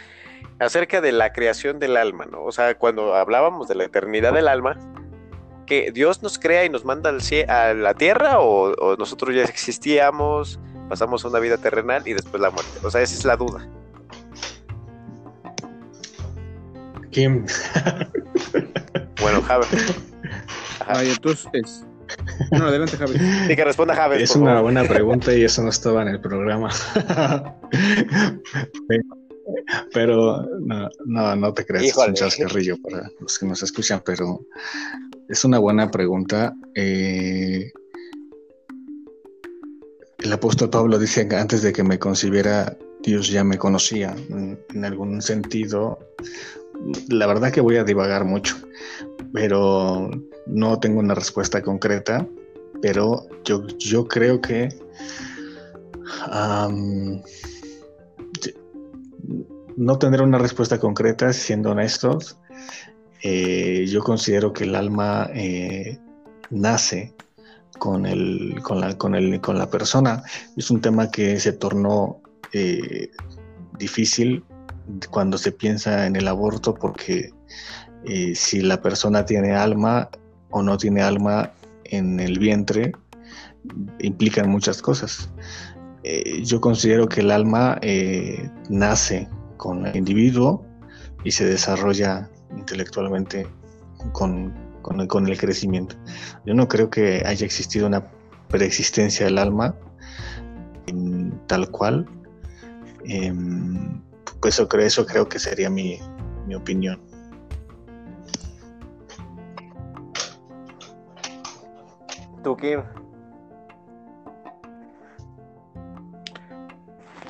Acerca de la creación del alma, ¿no? O sea, cuando hablábamos de la eternidad del alma, que Dios nos crea y nos manda al a la tierra o, nosotros ya existíamos, pasamos una vida terrenal y después la muerte? O sea, esa es la duda. Kim. bueno, Javier. Ay, entonces. No, adelante, Javier. Sí, que responda Javier. Es una buena pregunta y eso no estaba en el programa. pero no, no, no te creas, es un chascarrillo para los que nos escuchan, pero es una buena pregunta. Eh, el apóstol Pablo dice que antes de que me concibiera, Dios ya me conocía. En, algún sentido, la verdad que voy a divagar mucho, pero no tengo una respuesta concreta. Pero yo, yo creo que no tendré una respuesta concreta, siendo honestos. Eh, yo considero que el alma eh, nace con, el, con, la, con, el, con la persona. Es un tema que se tornó eh, difícil cuando se piensa en el aborto porque si la persona tiene alma o no tiene alma en el vientre, implican muchas cosas. Yo considero que el alma nace con el individuo y se desarrolla intelectualmente con, con, el, crecimiento. Yo no creo que haya existido una preexistencia del alma tal cual. Em, pues eso, eso creo que sería mi, mi opinión. ¿Tú, Kim?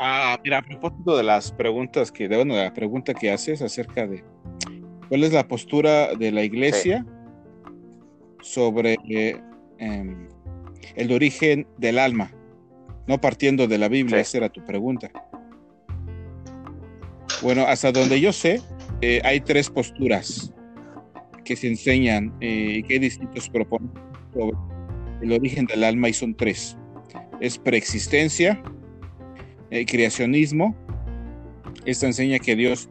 Ah, mira, a propósito de las preguntas que, bueno, de la pregunta que haces acerca de ¿Cuál es la postura de la iglesia sobre em, el origen del alma? No partiendo de la Biblia, esa era tu pregunta. Bueno, hasta donde yo sé, eh, hay tres posturas que se enseñan eh, y que distintos proponen sobre el origen del alma y son tres. Es preexistencia, el creacionismo. Esta enseña que Dios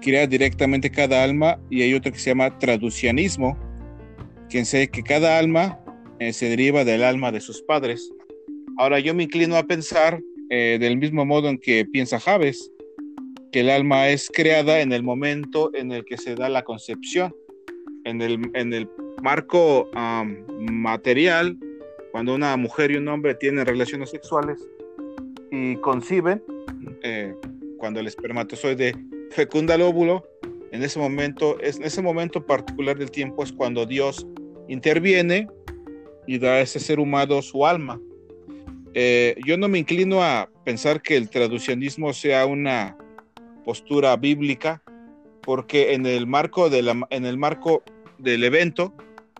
crea directamente cada alma y hay otro que se llama traducianismo, que enseña que cada alma eh, se deriva del alma de sus padres. Ahora yo me inclino a pensar eh, del mismo modo en que piensa Javes, que el alma es creada en el momento en el que se da la concepción. En el, en el marco material cuando una mujer y un hombre tienen relaciones sexuales y conciben, eh, cuando el espermatozoide fecunda el óvulo, en ese momento, es, en ese momento particular del tiempo es cuando Dios interviene y da a ese ser humano su alma. Eh, yo no me inclino a pensar que el traduccionismo sea una postura bíblica, porque en el marco, de la, en el marco del evento,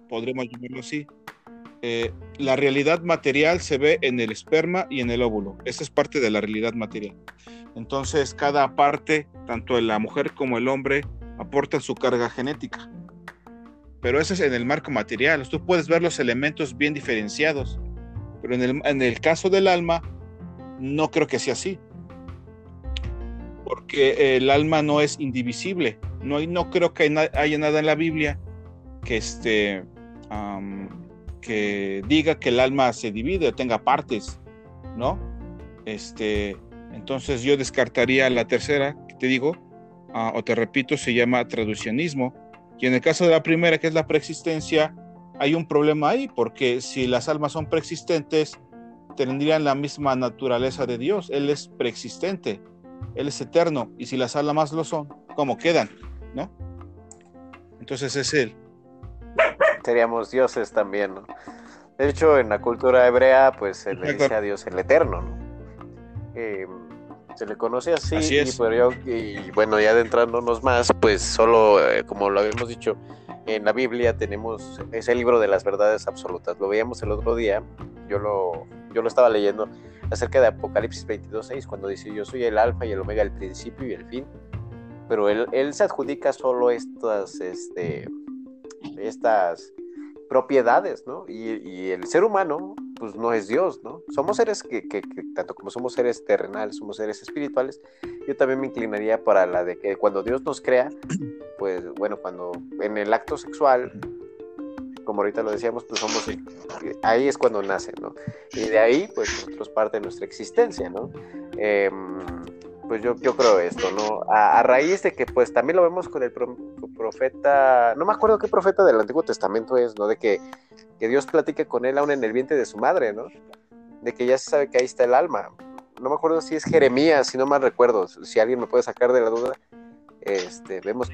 podremos llamarlo así, eh, la realidad material se ve en el esperma y en el óvulo. Esa es parte de la realidad material. Entonces, cada parte, tanto la mujer como el hombre, aportan su carga genética. Pero eso es en el marco material. Tú puedes ver los elementos bien diferenciados. Pero en el, en el caso del alma, no creo que sea así. Porque el alma no es indivisible. No, no creo que haya nada en la Biblia que, este, que diga que el alma se divide o tenga partes, ¿no? Este, entonces yo descartaría la tercera, que te digo, ah, o te repito, se llama traduccionismo. Y en el caso de la primera, que es la preexistencia, hay un problema ahí, porque si las almas son preexistentes, tendrían la misma naturaleza de Dios. Él es preexistente, Él es eterno, y si las almas lo son, ¿cómo quedan? ¿No? Entonces es Él. Seríamos dioses también, ¿no? De hecho, en la cultura hebrea, pues se le dice a Dios el eterno, ¿no? Eh, se le conoce así, Y, pero y bueno, ya adentrándonos más, pues solo, eh, como lo habíamos dicho, en la Biblia tenemos ese libro de las verdades absolutas. Lo veíamos el otro día, yo lo, yo lo estaba leyendo acerca de Apocalipsis 22.6, cuando dice, yo soy el alfa y el omega, el principio y el fin. Pero él, él se adjudica solo estas, este, estas propiedades, ¿no? Y, el ser humano, pues no es Dios, ¿no? Somos seres que, tanto como somos seres terrenales, somos seres espirituales, yo también me inclinaría para la de que cuando Dios nos crea, pues bueno, cuando en el acto sexual, como ahorita lo decíamos, pues somos, ahí es cuando nace, ¿no? Y de ahí, pues nosotros parte de nuestra existencia, ¿no? Eh, pues yo, yo creo esto, ¿no? A, raíz de que pues también lo vemos con el profeta, no me acuerdo qué profeta del Antiguo Testamento es, ¿no? De que, que Dios platica con él aún en el vientre de su madre, ¿no? De que ya se sabe que ahí está el alma. No me acuerdo si es Jeremías, si no mal recuerdo, si alguien me puede sacar de la duda. Este, vemos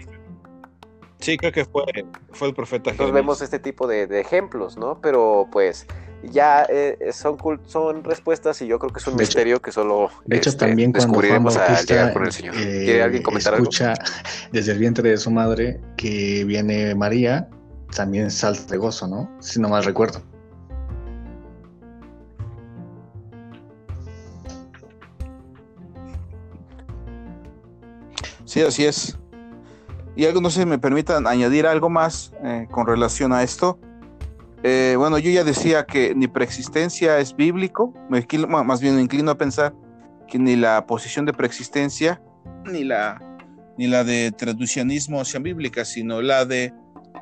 Sí, creo que fue, fue el profeta. Entonces vemos este tipo de, de, ejemplos, ¿no? Pero pues ya eh, son, son respuestas y yo creo que es un misterio que solo de hecho, este, también descubriremos al llegar con el Señor. Eh, ¿Quiere alguien comentar escucha desde el vientre de su madre que viene María, también salta de gozo, ¿no? Si no mal recuerdo. Sí, así es. Y algo, no sé, me permitan añadir algo más eh, con relación a esto. Eh, bueno, yo ya decía que ni preexistencia es bíblico, me más bien me inclino a pensar que ni la posición de preexistencia ni la, ni la de traduccionismo sean bíblicas, sino la de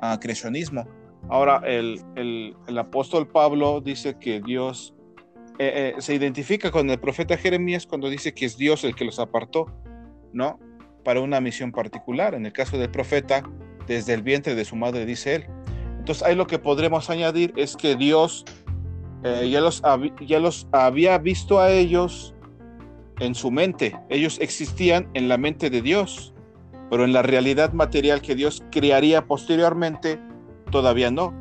uh, creacionismo. Ahora, el, el, el, apóstol Pablo dice que Dios eh, eh, se identifica con el profeta Jeremías cuando dice que es Dios el que los apartó, ¿no? Para una misión particular. En el caso del profeta, desde el vientre de su madre, dice él. Entonces ahí lo que podremos añadir es que Dios eh, ya, los había visto a ellos en su mente. Ellos existían en la mente de Dios, pero en la realidad material que Dios crearía posteriormente, todavía no,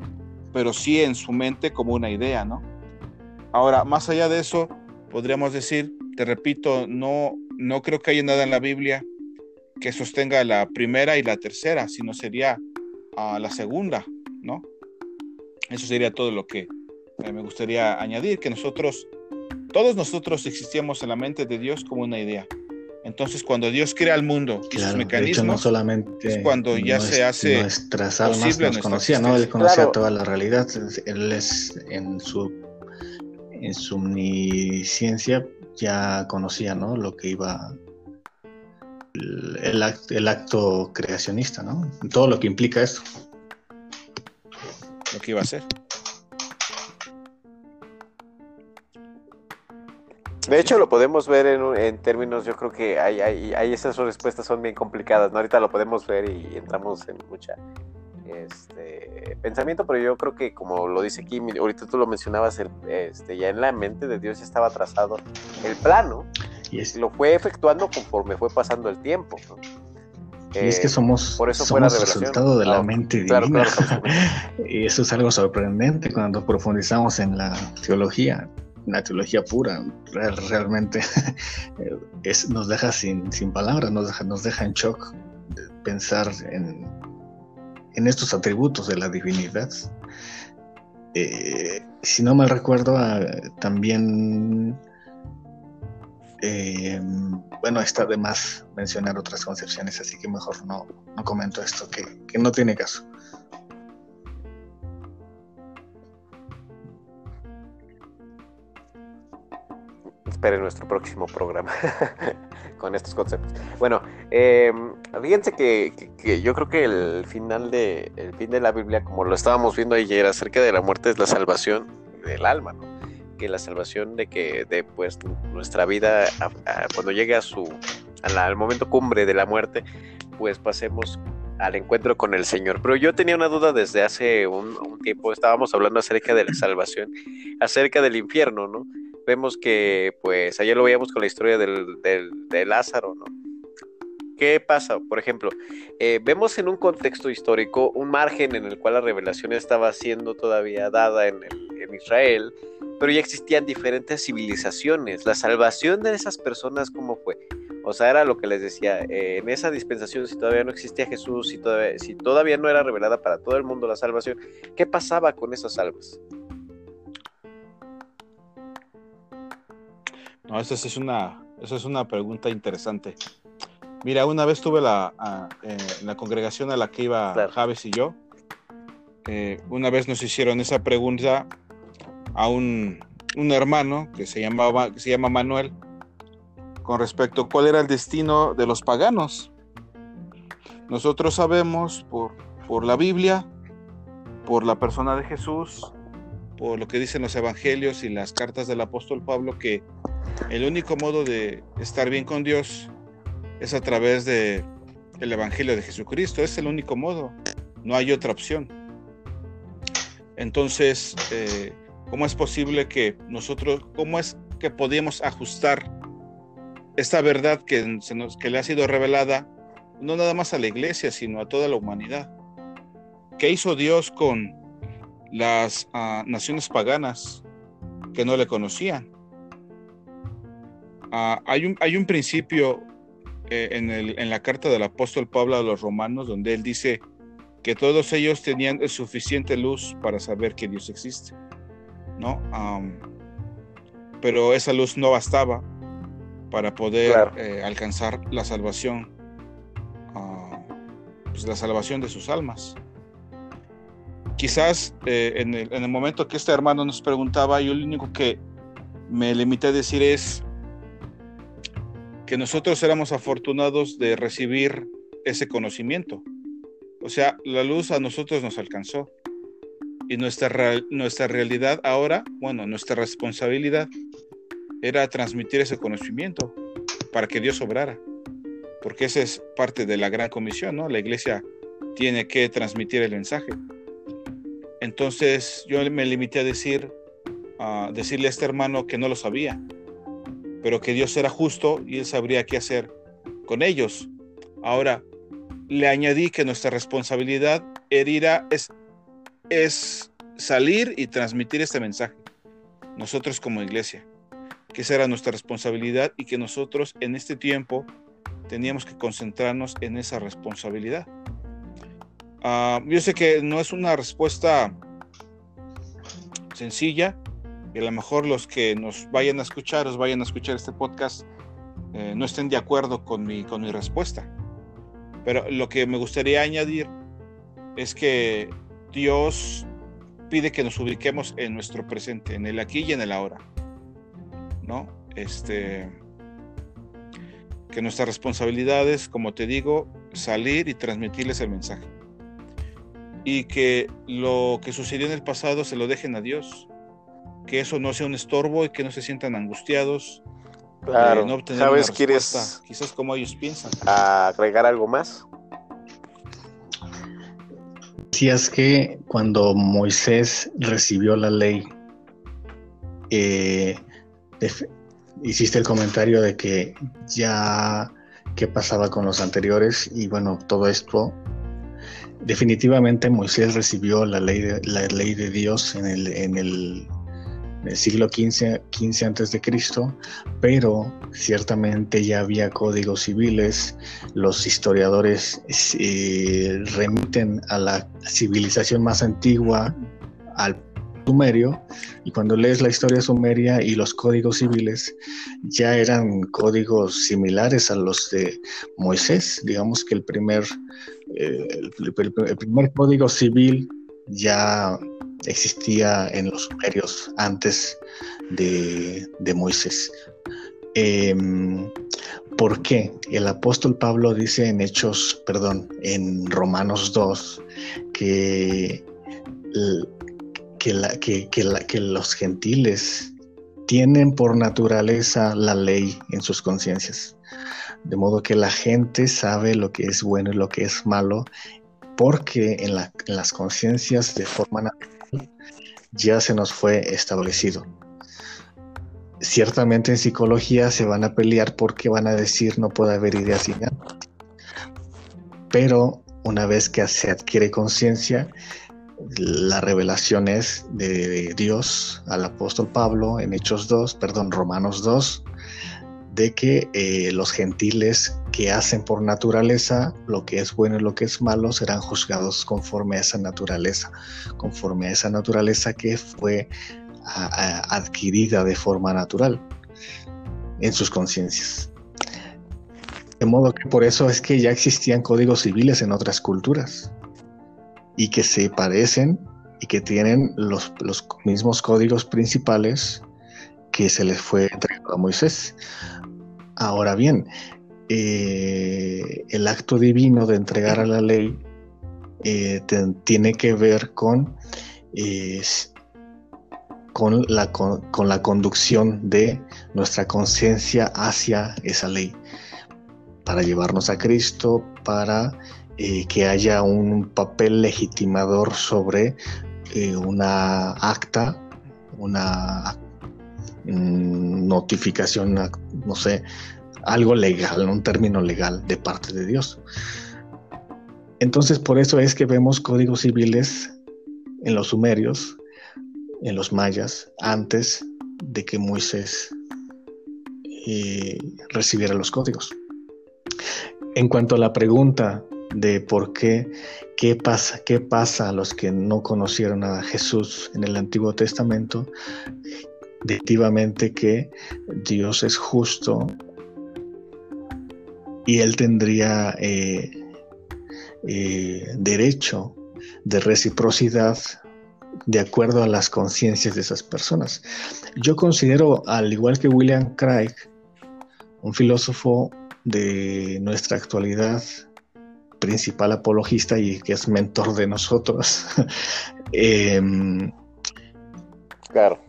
pero sí en su mente como una idea, ¿no? Ahora, más allá de eso, podríamos decir, te repito, no, no creo que haya nada en la Biblia que sostenga la primera y la tercera, sino sería a la segunda, ¿no? Eso sería todo lo que eh, me gustaría añadir, que nosotros, todos nosotros existíamos en la mente de Dios como una idea. Entonces, cuando Dios crea el mundo y sus mecanismos, no solamente es cuando ya se hace nuestras almas nos conocía, ¿no? Él conocía toda la realidad. Él es en su en su omnisciencia ya conocía, ¿no? Lo que iba el, el acto creacionista, ¿no? Todo lo que implica esto lo que iba a hacer. De hecho, lo podemos ver en, términos, yo creo que hay, hay, esas respuestas son bien complicadas, ¿no? Ahorita lo podemos ver y entramos en mucha este pensamiento, pero yo creo que como lo dice aquí, ahorita tú lo mencionabas, este, ya en la mente de Dios ya estaba trazado el plano y lo fue efectuando conforme fue pasando el tiempo. Y es que somos, por eso somos resultado de la mente divina. y eso es algo sorprendente cuando profundizamos en la teología, la teología pura. realmente es, nos deja sin, sin palabras, nos deja, nos deja en shock pensar en, en estos atributos de la divinidad. Eh, si no mal recuerdo, ah, también eh, bueno, está de más mencionar otras concepciones, así que mejor no, no comento esto, que, que no tiene caso. Esperen nuestro próximo programa con estos conceptos. Bueno, eh, fíjense que, que, yo creo que el final de el fin de la Biblia, como lo estábamos viendo ayer, acerca de la muerte es la salvación del alma, ¿no? Que la salvación de que de pues nuestra vida cuando llegue a su al momento cumbre de la muerte pues pasemos al encuentro con el Señor. Pero yo tenía una duda desde hace un, tiempo, estábamos hablando acerca de la salvación, acerca del infierno, ¿no? Vemos que, pues, ayer lo veíamos con la historia del, de Lázaro, ¿no? ¿Qué pasa? Por ejemplo, eh, vemos en un contexto histórico un margen en el cual la revelación estaba siendo todavía dada en, Israel, pero ya existían diferentes civilizaciones. La salvación de esas personas, ¿cómo fue? O sea, era lo que les decía, eh, en esa dispensación, si todavía no existía Jesús, si todavía, si todavía no era revelada para todo el mundo la salvación, ¿qué pasaba con esas almas? No, esa es una, esa es una pregunta interesante. Mira, una vez tuve la, eh, la congregación a la que iba Javes y yo, eh, una vez nos hicieron esa pregunta a un, hermano que se, llamaba, que se llama Manuel con respecto a cuál era el destino de los paganos. Nosotros sabemos por, por la Biblia, por la persona de Jesús, por lo que dicen los evangelios y las cartas del apóstol Pablo, que el único modo de estar bien con Dios es a través de el evangelio de Jesucristo, es el único modo, no hay otra opción. Entonces, eh, ¿Cómo es posible que nosotros, cómo es que podíamos ajustar esta verdad que, nos, que le ha sido revelada, no nada más a la iglesia, sino a toda la humanidad? ¿Qué hizo Dios con las ah, naciones paganas que no le conocían? Ah, hay, un, hay un principio eh, en, el, en la carta del apóstol Pablo a los romanos donde él dice que todos ellos tenían suficiente luz para saber que Dios existe. ¿no? pero esa luz no bastaba para poder eh, alcanzar la salvación, ah, pues la salvación de sus almas. Quizás eh, en, el, momento que este hermano nos preguntaba, yo lo único que me limité a decir es que nosotros éramos afortunados de recibir ese conocimiento. O sea, la luz a nosotros nos alcanzó. Y nuestra, nuestra realidad ahora, bueno, nuestra responsabilidad era transmitir ese conocimiento para que Dios obrara. Porque esa es parte de la gran comisión, ¿no? La iglesia tiene que transmitir el mensaje. Entonces yo me limité a decir, a decirle a este hermano que no lo sabía, pero que Dios era justo y él sabría qué hacer con ellos. Ahora, le añadí que nuestra responsabilidad era, es es salir y transmitir este mensaje. Nosotros como iglesia, que esa era nuestra responsabilidad y que nosotros en este tiempo teníamos que concentrarnos en esa responsabilidad. Ah, yo sé que no es una respuesta sencilla y a lo mejor los que nos vayan a escuchar, os vayan a escuchar este podcast, eh, no estén de acuerdo con mi, con mi respuesta. Pero lo que me gustaría añadir es que Dios pide que nos ubiquemos en nuestro presente, en el aquí y en el ahora. ¿No? Este que nuestra responsabilidad es, como te digo, salir y transmitirles el mensaje. Y que lo que sucedió en el pasado se lo dejen a Dios. Que eso no sea un estorbo y que no se sientan angustiados. Claro. no ¿Sabes? ¿Quieres quizás como ellos piensan. agregar algo más? decías que cuando Moisés recibió la ley, eh, hiciste el comentario de que ya qué pasaba con los anteriores y bueno, todo esto definitivamente Moisés recibió la ley de, la ley de Dios en el, en el, siglo XV, 15 antes de Cristo, pero ciertamente ya había códigos civiles. Los historiadores eh, remiten a la civilización más antigua, al sumerio, y cuando lees la historia sumeria y los códigos civiles, ya eran códigos similares a los de Moisés. Digamos que el primer, eh, el, primer código civil ya existía en los sumerios antes de, Moisés. Em, ¿Por qué? El apóstol Pablo dice en Hechos, perdón, en Romanos 2, que que, los gentiles tienen por naturaleza la ley en sus conciencias. De modo que la gente sabe lo que es bueno y lo que es malo, porque en, las conciencias de forma natural ya se nos fue establecido. Ciertamente en psicología se van a pelear porque van a decir no puede haber ideas sin Pero una vez que se adquiere conciencia, la revelación es de Dios al apóstol Pablo en Hechos 2, perdón, Romanos 2, de que eh, los gentiles que hacen por naturaleza lo que es bueno y lo que es malo serán juzgados conforme a esa naturaleza, conforme a esa naturaleza que fue adquirida de forma natural en sus conciencias. De modo que por eso es que ya existían códigos civiles en otras culturas y que se parecen y que tienen los, mismos códigos principales que se les fue entregado a Moisés. Ahora bien, eh, el acto divino de entregar a la ley eh, tiene que ver con, con, la, con, la conducción de nuestra conciencia hacia esa ley, para llevarnos a Cristo, para eh, que haya un papel legitimador sobre una acta, una notificación, no sé, algo legal, un término legal de parte de Dios. Entonces, por eso es que vemos códigos civiles en los sumerios, en los mayas, antes de que Moisés eh, recibiera los códigos. En cuanto a la pregunta de por qué, qué pasa, qué pasa a los que no conocieron a Jesús en el Antiguo Testamento, definitivamente que Dios es justo y Él tendría eh, eh, derecho de reciprocidad de acuerdo a las conciencias de esas personas. Yo considero, al igual que William Craig, un filósofo de nuestra actualidad, principal apologista y que es mentor de nosotros. Em, claro.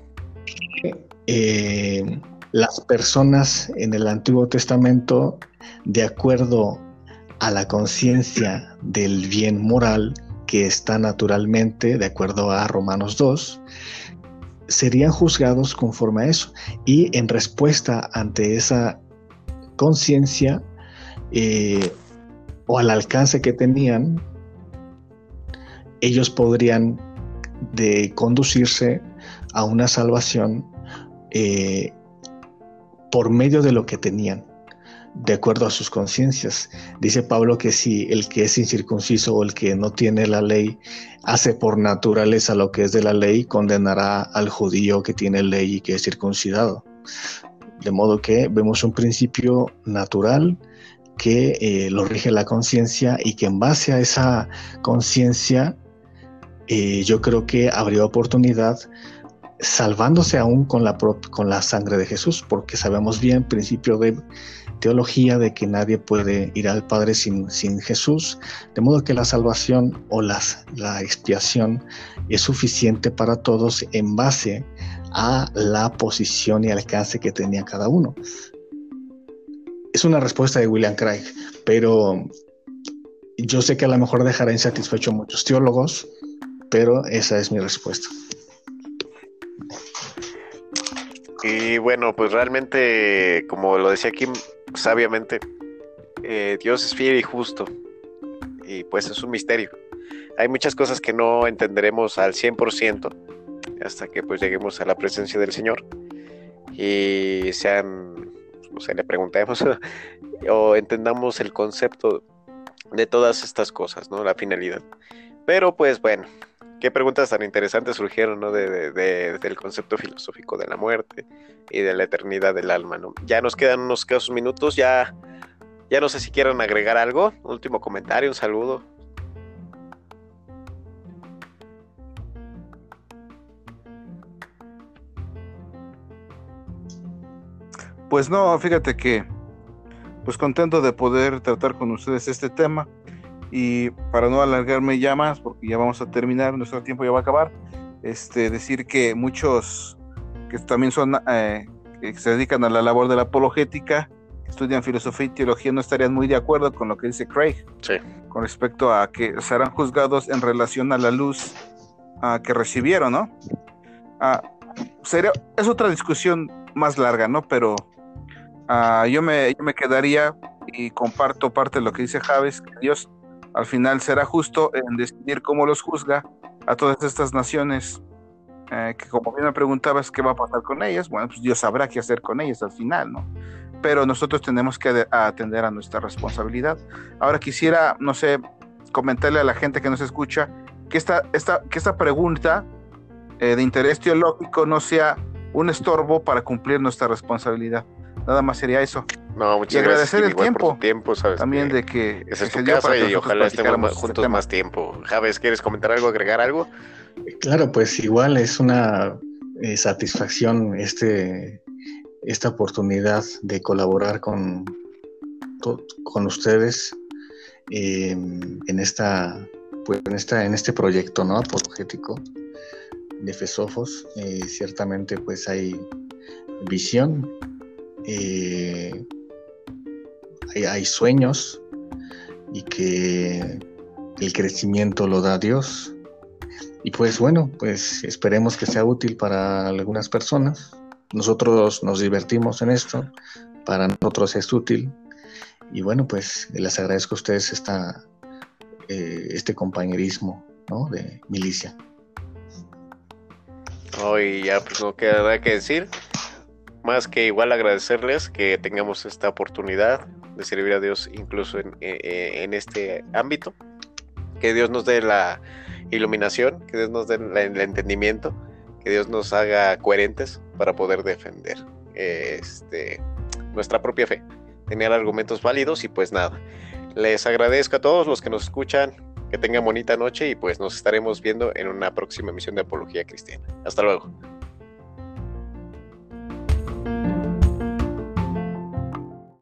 Eh, las personas en el Antiguo Testamento, de acuerdo a la conciencia del bien moral que está naturalmente, de acuerdo a Romanos 2, serían juzgados conforme a eso. Y en respuesta ante esa conciencia, eh, o al alcance que tenían, ellos podrían de conducirse a una salvación eh, por medio de lo que tenían, de acuerdo a sus conciencias. Dice Pablo que si el que es incircunciso o el que no tiene la ley hace por naturaleza lo que es de la ley, condenará al judío que tiene ley y que es circuncidado. De modo que vemos un principio natural que eh, lo rige la conciencia y que en base a esa conciencia eh, yo creo que habría oportunidad salvándose aún con la, con la sangre de Jesús, porque sabemos bien, principio de teología, de que nadie puede ir al Padre sin, sin Jesús, de modo que la salvación o las, la expiación es suficiente para todos en base a la posición y alcance que tenía cada uno es una respuesta de William Craig, pero yo sé que a lo mejor dejará insatisfecho a muchos teólogos, pero esa es mi respuesta. Y bueno, pues realmente, como lo decía Kim sabiamente, eh, Dios es fiel y justo. Y pues es un misterio. Hay muchas cosas que no entenderemos al 100% hasta que pues lleguemos a la presencia del Señor y sean, no sé, le preguntemos o entendamos el concepto de todas estas cosas, ¿no? La finalidad. Pero pues bueno, qué preguntas tan interesantes surgieron, ¿no? De, del concepto filosófico de la muerte y de la eternidad del alma, ¿no? Ya nos quedan unos casos minutos, ya, ya no sé si quieren agregar algo, último comentario, un saludo. Pues no, fíjate que, pues contento de poder tratar con ustedes este tema y para no alargarme ya más, porque ya vamos a terminar, nuestro tiempo ya va a acabar, este, decir que muchos que también son, eh, que se dedican a la labor de la apologética, estudian filosofía y teología, no estarían muy de acuerdo con lo que dice Craig, con respecto a que serán juzgados en relación a la luz que recibieron, ¿no? Ah, sería, es otra discusión más larga, ¿no? Pero Ah, yo, me, me quedaría y comparto parte de lo que dice Javes, que Dios al final será justo en decidir cómo los juzga a todas estas naciones, eh, que como bien me preguntabas qué va a pasar con ellas, bueno, pues Dios sabrá qué hacer con ellas al final, ¿no? Pero nosotros tenemos que atender a nuestra responsabilidad. Ahora quisiera, no sé, comentarle a la gente que nos escucha que esta, esta, que esta pregunta eh, de interés teológico no sea un estorbo para cumplir nuestra responsabilidad. Nada más sería eso. No, muchas y agradecer el tiempo, tiempo ¿sabes? también de que es tu casa y ojalá estemos juntos más tiempo. Javes, ¿quieres comentar algo, agregar algo? Claro, pues igual es una eh, satisfacción este esta oportunidad de colaborar con, con ustedes em, en esta pues en esta en este proyecto no apologético de Fesofos eh, ciertamente pues hay visión eh, hay, sueños y que el crecimiento lo da Dios. Y pues bueno, pues esperemos que sea útil para algunas personas. Nosotros nos divertimos en esto, para nosotros es útil. Y bueno, pues les agradezco a ustedes esta, eh, este compañerismo de milicia. Hoy ya pues no queda nada que decir más que igual agradecerles que tengamos esta oportunidad de servir a Dios incluso en, eh, eh, en este ámbito. Que Dios nos dé la iluminación, que Dios nos dé el entendimiento, que Dios nos haga coherentes para poder defender este, nuestra propia fe, tener argumentos válidos y pues nada. Les agradezco a todos los que nos escuchan, que tengan bonita noche y pues nos estaremos viendo en una próxima emisión de Apología Cristiana. Hasta luego.